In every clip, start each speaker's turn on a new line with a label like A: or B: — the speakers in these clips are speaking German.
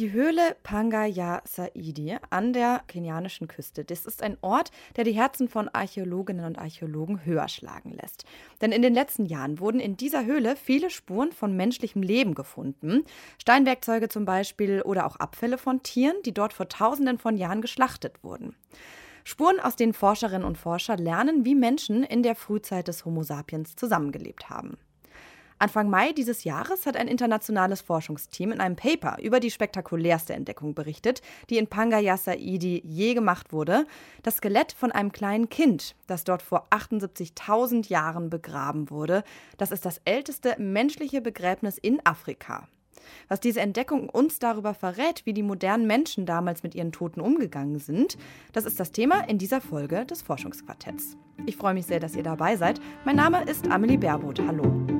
A: Die Höhle Pangaya Saidi an der kenianischen Küste, das ist ein Ort, der die Herzen von Archäologinnen und Archäologen höher schlagen lässt. Denn in den letzten Jahren wurden in dieser Höhle viele Spuren von menschlichem Leben gefunden. Steinwerkzeuge zum Beispiel oder auch Abfälle von Tieren, die dort vor tausenden von Jahren geschlachtet wurden. Spuren, aus denen Forscherinnen und Forscher lernen, wie Menschen in der Frühzeit des Homo sapiens zusammengelebt haben. Anfang Mai dieses Jahres hat ein internationales Forschungsteam in einem Paper über die spektakulärste Entdeckung berichtet, die in Pangaya Saidi je gemacht wurde. Das Skelett von einem kleinen Kind, das dort vor 78.000 Jahren begraben wurde. Das ist das älteste menschliche Begräbnis in Afrika. Was diese Entdeckung uns darüber verrät, wie die modernen Menschen damals mit ihren Toten umgegangen sind, das ist das Thema in dieser Folge des Forschungsquartetts. Ich freue mich sehr, dass ihr dabei seid. Mein Name ist Amelie Baerboth. Hallo.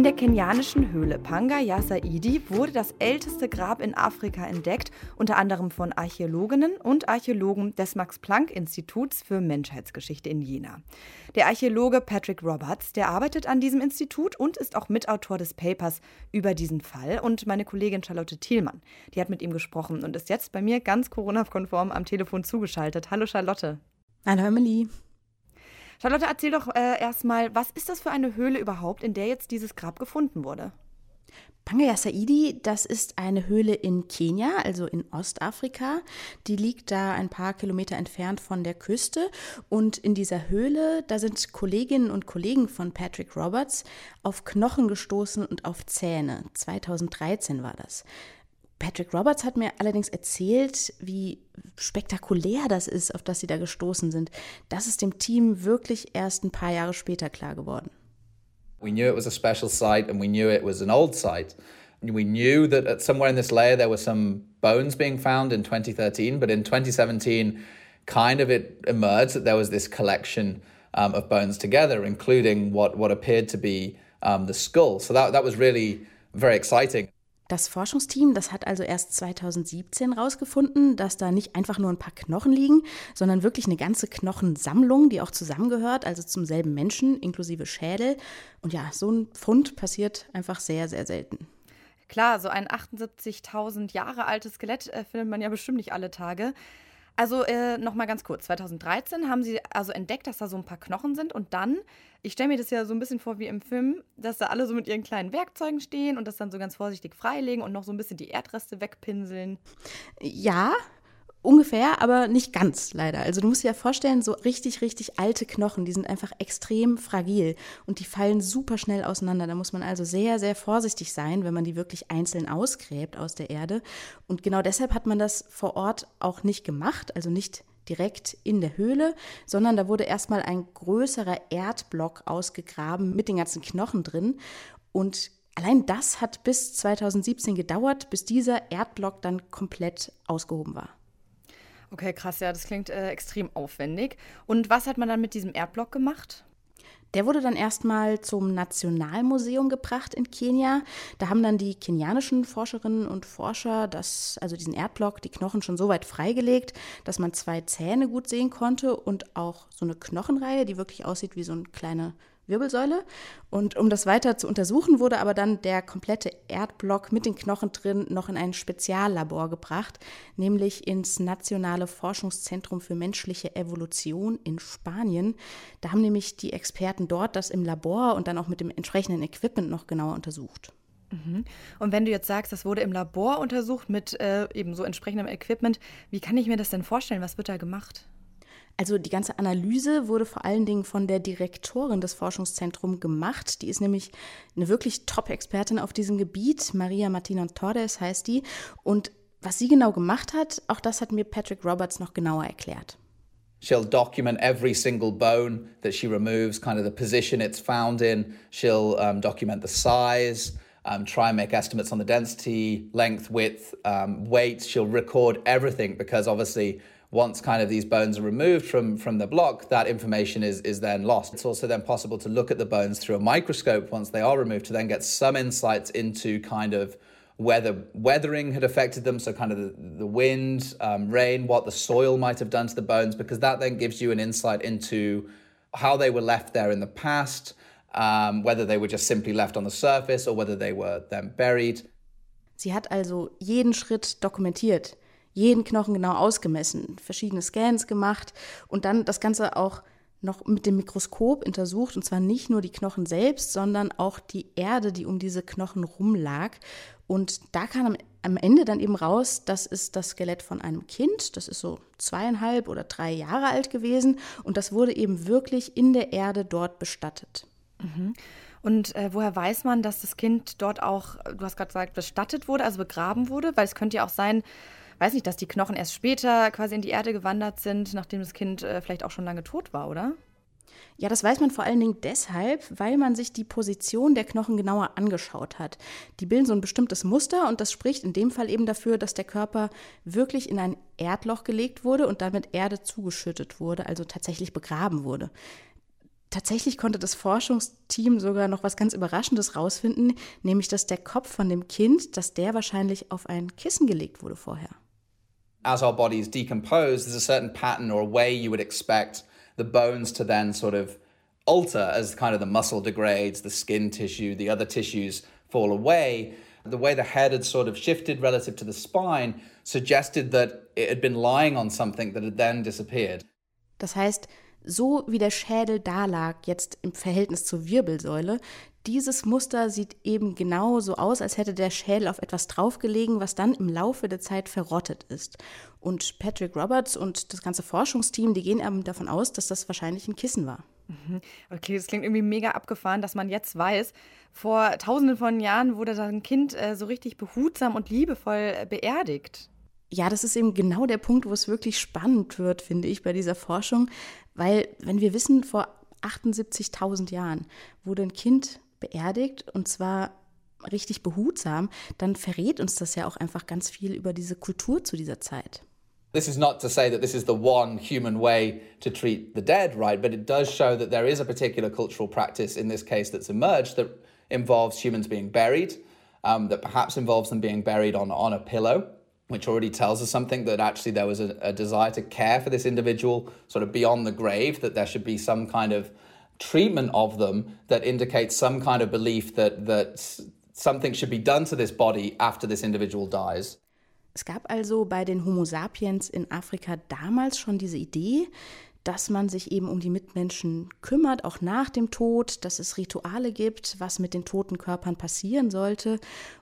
A: In der kenianischen Höhle Panga Saidi wurde das älteste Grab in Afrika entdeckt, unter anderem von Archäologinnen und Archäologen des Max-Planck-Instituts für Menschheitsgeschichte in Jena. Der Archäologe Patrick Roberts, der arbeitet an diesem Institut und ist auch Mitautor des Papers über diesen Fall. Und meine Kollegin Charlotte Thielmann, die hat mit ihm gesprochen und ist jetzt bei mir ganz Corona-konform am Telefon zugeschaltet. Hallo Charlotte.
B: Hallo Emily.
A: Charlotte, erzähl doch äh, erstmal, was ist das für eine Höhle überhaupt, in der jetzt dieses Grab gefunden wurde?
B: Pangaya Saidi, das ist eine Höhle in Kenia, also in Ostafrika. Die liegt da ein paar Kilometer entfernt von der Küste. Und in dieser Höhle, da sind Kolleginnen und Kollegen von Patrick Roberts auf Knochen gestoßen und auf Zähne. 2013 war das. Patrick Roberts hat mir allerdings erzählt, wie spektakulär das ist, auf das sie da gestoßen sind. Das ist dem Team wirklich erst ein paar Jahre später klar geworden.
C: We knew it was a special site and we knew it was an old site. We knew that at somewhere in this layer there were some bones being found in 2013, but in 2017, kind of it emerged that there was this collection um, of bones together, including what, what appeared to be um, the skull. So that, that was really very exciting.
B: Das Forschungsteam, das hat also erst 2017 herausgefunden, dass da nicht einfach nur ein paar Knochen liegen, sondern wirklich eine ganze Knochensammlung, die auch zusammengehört, also zum selben Menschen, inklusive Schädel. Und ja, so ein Fund passiert einfach sehr, sehr selten.
A: Klar, so ein 78.000 Jahre altes Skelett äh, findet man ja bestimmt nicht alle Tage. Also äh, noch mal ganz kurz. 2013 haben sie also entdeckt, dass da so ein paar Knochen sind und dann, ich stelle mir das ja so ein bisschen vor wie im Film, dass da alle so mit ihren kleinen Werkzeugen stehen und das dann so ganz vorsichtig freilegen und noch so ein bisschen die Erdreste wegpinseln.
B: Ja, Ungefähr, aber nicht ganz, leider. Also du musst dir ja vorstellen, so richtig, richtig alte Knochen, die sind einfach extrem fragil und die fallen super schnell auseinander. Da muss man also sehr, sehr vorsichtig sein, wenn man die wirklich einzeln ausgräbt aus der Erde. Und genau deshalb hat man das vor Ort auch nicht gemacht, also nicht direkt in der Höhle, sondern da wurde erstmal ein größerer Erdblock ausgegraben mit den ganzen Knochen drin. Und allein das hat bis 2017 gedauert, bis dieser Erdblock dann komplett ausgehoben war.
A: Okay, krass, ja, das klingt äh, extrem aufwendig. Und was hat man dann mit diesem Erdblock gemacht?
B: Der wurde dann erstmal zum Nationalmuseum gebracht in Kenia. Da haben dann die kenianischen Forscherinnen und Forscher das, also diesen Erdblock, die Knochen schon so weit freigelegt, dass man zwei Zähne gut sehen konnte und auch so eine Knochenreihe, die wirklich aussieht wie so eine kleine Wirbelsäule. Und um das weiter zu untersuchen, wurde aber dann der komplette Erdblock mit den Knochen drin noch in ein Speziallabor gebracht, nämlich ins Nationale Forschungszentrum für menschliche Evolution in Spanien. Da haben nämlich die Experten dort das im Labor und dann auch mit dem entsprechenden Equipment noch genauer untersucht.
A: Mhm. Und wenn du jetzt sagst, das wurde im Labor untersucht mit äh, eben so entsprechendem Equipment, wie kann ich mir das denn vorstellen? Was wird da gemacht?
B: Also die ganze Analyse wurde vor allen Dingen von der Direktorin des Forschungszentrums gemacht. Die ist nämlich eine wirklich Top-Expertin auf diesem Gebiet. Maria Martina Torres heißt die. Und was sie genau gemacht hat, auch das hat mir Patrick Roberts noch genauer erklärt.
C: She'll document every single bone that she removes, kind of the position it's found in. She'll um, document the size, um, try and make estimates on the density, length, width, um, weight. She'll record everything because obviously once kind of these bones are removed from, from the block, that information is, is then lost. It's also then possible to look at the bones through a microscope once they are removed to then get some insights into kind of whether weathering had affected them, so kind of the, the wind, um, rain, what the soil might have done to the bones, because that then gives you an insight into how they were left there in the past, um, whether they were just simply left on the surface or whether they were then buried.
B: Sie hat also jeden Schritt dokumentiert, jeden Knochen genau ausgemessen, verschiedene Scans gemacht und dann das Ganze auch noch mit dem Mikroskop untersucht, und zwar nicht nur die Knochen selbst, sondern auch die Erde, die um diese Knochen rumlag. Und da kam am, am Ende dann eben raus, das ist das Skelett von einem Kind, das ist so zweieinhalb oder drei Jahre alt gewesen, und das wurde eben wirklich in der Erde dort bestattet.
A: Mhm. Und äh, woher weiß man, dass das Kind dort auch, du hast gerade gesagt, bestattet wurde, also begraben wurde? Weil es könnte ja auch sein, weiß nicht, dass die Knochen erst später quasi in die Erde gewandert sind, nachdem das Kind äh, vielleicht auch schon lange tot war, oder?
B: Ja, das weiß man vor allen Dingen deshalb, weil man sich die Position der Knochen genauer angeschaut hat. Die bilden so ein bestimmtes Muster und das spricht in dem Fall eben dafür, dass der Körper wirklich in ein Erdloch gelegt wurde und damit Erde zugeschüttet wurde, also tatsächlich begraben wurde. Tatsächlich konnte das Forschungsteam sogar noch was ganz Überraschendes rausfinden, nämlich dass der Kopf von dem Kind, dass der wahrscheinlich auf ein Kissen gelegt wurde vorher.
C: As our bodies decompose, there's a certain pattern or a way you would expect the bones to then sort of alter as kind of the muscle degrades, the skin tissue, the other tissues fall away. The way the head had sort of shifted relative to the spine suggested that it had been lying on something that had then disappeared.
B: Das heißt, so wie der Schädel da lag, jetzt im Verhältnis zur Wirbelsäule, dieses Muster sieht eben genau so aus, als hätte der Schädel auf etwas draufgelegen, was dann im Laufe der Zeit verrottet ist. Und Patrick Roberts und das ganze Forschungsteam, die gehen eben davon aus, dass das wahrscheinlich ein Kissen war.
A: Mhm. Okay, das klingt irgendwie mega abgefahren, dass man jetzt weiß, vor tausenden von Jahren wurde da ein Kind äh, so richtig behutsam und liebevoll äh, beerdigt.
B: Ja, das ist eben genau der Punkt, wo es wirklich spannend wird, finde ich, bei dieser Forschung. Weil, wenn wir wissen, vor 78.000 Jahren wurde ein Kind beerdigt und zwar richtig behutsam, dann verrät uns das ja auch einfach ganz viel über diese Kultur zu dieser Zeit.
C: This is not to say that this is the one human way to treat the dead, right? But it does show that there is a particular cultural practice in this case that's emerged that involves humans being buried, um, that perhaps involves them being buried on, on a pillow, which already tells us something that actually there was a, a desire to care for this individual sort of beyond the grave, that there should be some kind of treatment of them that indicates some kind of belief that, that something should be done to this body after this individual dies.
B: Es gab also bei den Homo sapiens in Afrika damals schon diese Idee, dass man sich eben um die Mitmenschen kümmert, auch nach dem Tod, dass es Rituale gibt, was mit den toten Körpern passieren sollte.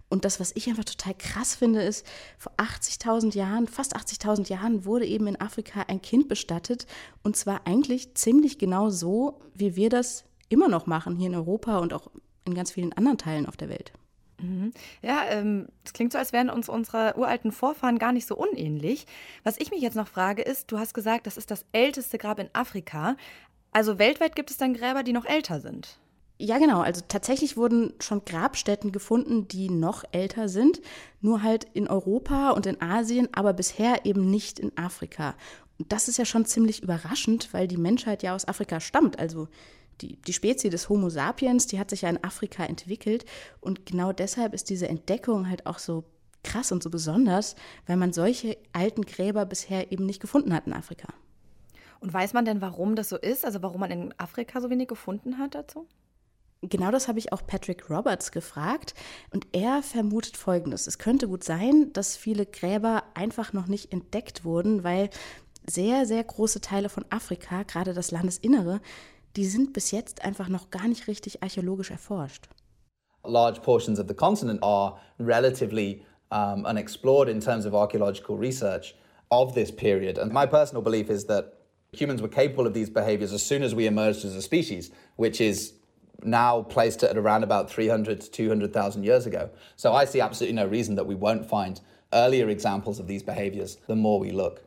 B: Und das, was ich einfach total krass finde, ist, vor 80.000 Jahren, fast 80.000 Jahren wurde eben in Afrika ein Kind bestattet. Und zwar eigentlich ziemlich genau so, wie wir das immer noch machen hier in Europa und auch in ganz vielen anderen Teilen auf der Welt.
A: Mhm. Ja, ähm, das klingt so, als wären uns unsere uralten Vorfahren gar nicht so unähnlich. Was ich mich jetzt noch frage, ist, du hast gesagt, das ist das älteste Grab in Afrika. Also weltweit gibt es dann Gräber, die noch älter sind?
B: Ja, genau. Also tatsächlich wurden schon Grabstätten gefunden, die noch älter sind, nur halt in Europa und in Asien, aber bisher eben nicht in Afrika. Und das ist ja schon ziemlich überraschend, weil die Menschheit ja aus Afrika stammt. Also die, die Spezie des Homo sapiens, die hat sich ja in Afrika entwickelt. Und genau deshalb ist diese Entdeckung halt auch so krass und so besonders, weil man solche alten Gräber bisher eben nicht gefunden hat in Afrika.
A: Und weiß man denn, warum das so ist? Also warum man in Afrika so wenig gefunden hat dazu?
B: Genau das habe ich auch Patrick Roberts gefragt und er vermutet Folgendes. Es könnte gut sein, dass viele Gräber einfach noch nicht entdeckt wurden, weil sehr, sehr große Teile von Afrika, gerade das Landesinnere, die sind bis jetzt einfach noch gar nicht richtig archäologisch erforscht.
C: Large portions of the continent are relatively um, unexplored in terms of archaeological research of this period. And my personal belief is that humans were capable of these behaviors as soon as we emerged as a species, which is now placed at around about 300 to 200,000 years ago. So I see absolutely no reason that we won't find earlier examples of these behaviors the more we look.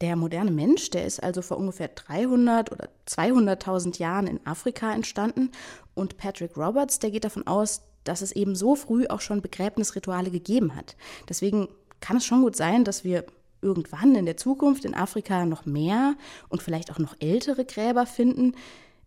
B: Der moderne Mensch, der ist also vor ungefähr 300 oder 200.000 Jahren in Afrika entstanden und Patrick Roberts, der geht davon aus, dass es eben so früh auch schon Begräbnisrituale gegeben hat. Deswegen kann es schon gut sein, dass wir irgendwann in der Zukunft in Afrika noch mehr und vielleicht auch noch ältere Gräber finden.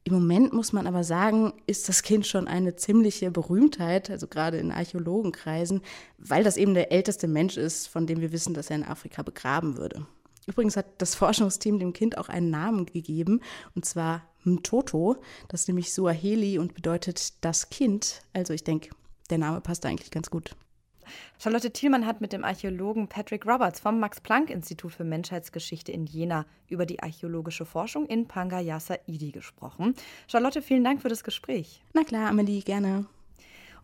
B: Im Moment muss man aber sagen, ist das Kind schon eine ziemliche Berühmtheit, also gerade in Archäologenkreisen, weil das eben der älteste Mensch ist, von dem wir wissen, dass er in Afrika begraben würde. Übrigens hat das Forschungsteam dem Kind auch einen Namen gegeben, und zwar Mtoto. Das ist nämlich Suaheli und bedeutet das Kind. Also ich denke, der Name passt eigentlich ganz gut.
A: Charlotte Thielmann hat mit dem Archäologen Patrick Roberts vom Max-Planck-Institut für Menschheitsgeschichte in Jena über die archäologische Forschung in Pangayasa Idi gesprochen. Charlotte, vielen Dank für das Gespräch.
B: Na klar, Amelie, gerne.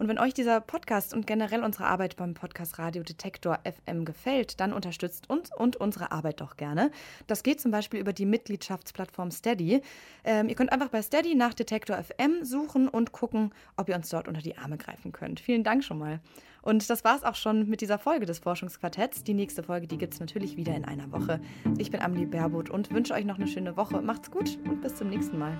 A: Und wenn euch dieser Podcast und generell unsere Arbeit beim Podcast Radio Detektor FM gefällt, dann unterstützt uns und unsere Arbeit doch gerne. Das geht zum Beispiel über die Mitgliedschaftsplattform Steady. Ähm, ihr könnt einfach bei Steady nach Detektor FM suchen und gucken, ob ihr uns dort unter die Arme greifen könnt. Vielen Dank schon mal. Und das war es auch schon mit dieser Folge des Forschungsquartetts. Die nächste Folge, die gibt es natürlich wieder in einer Woche. Ich bin Amelie Baerboot und wünsche euch noch eine schöne Woche. Macht's gut und bis zum nächsten Mal.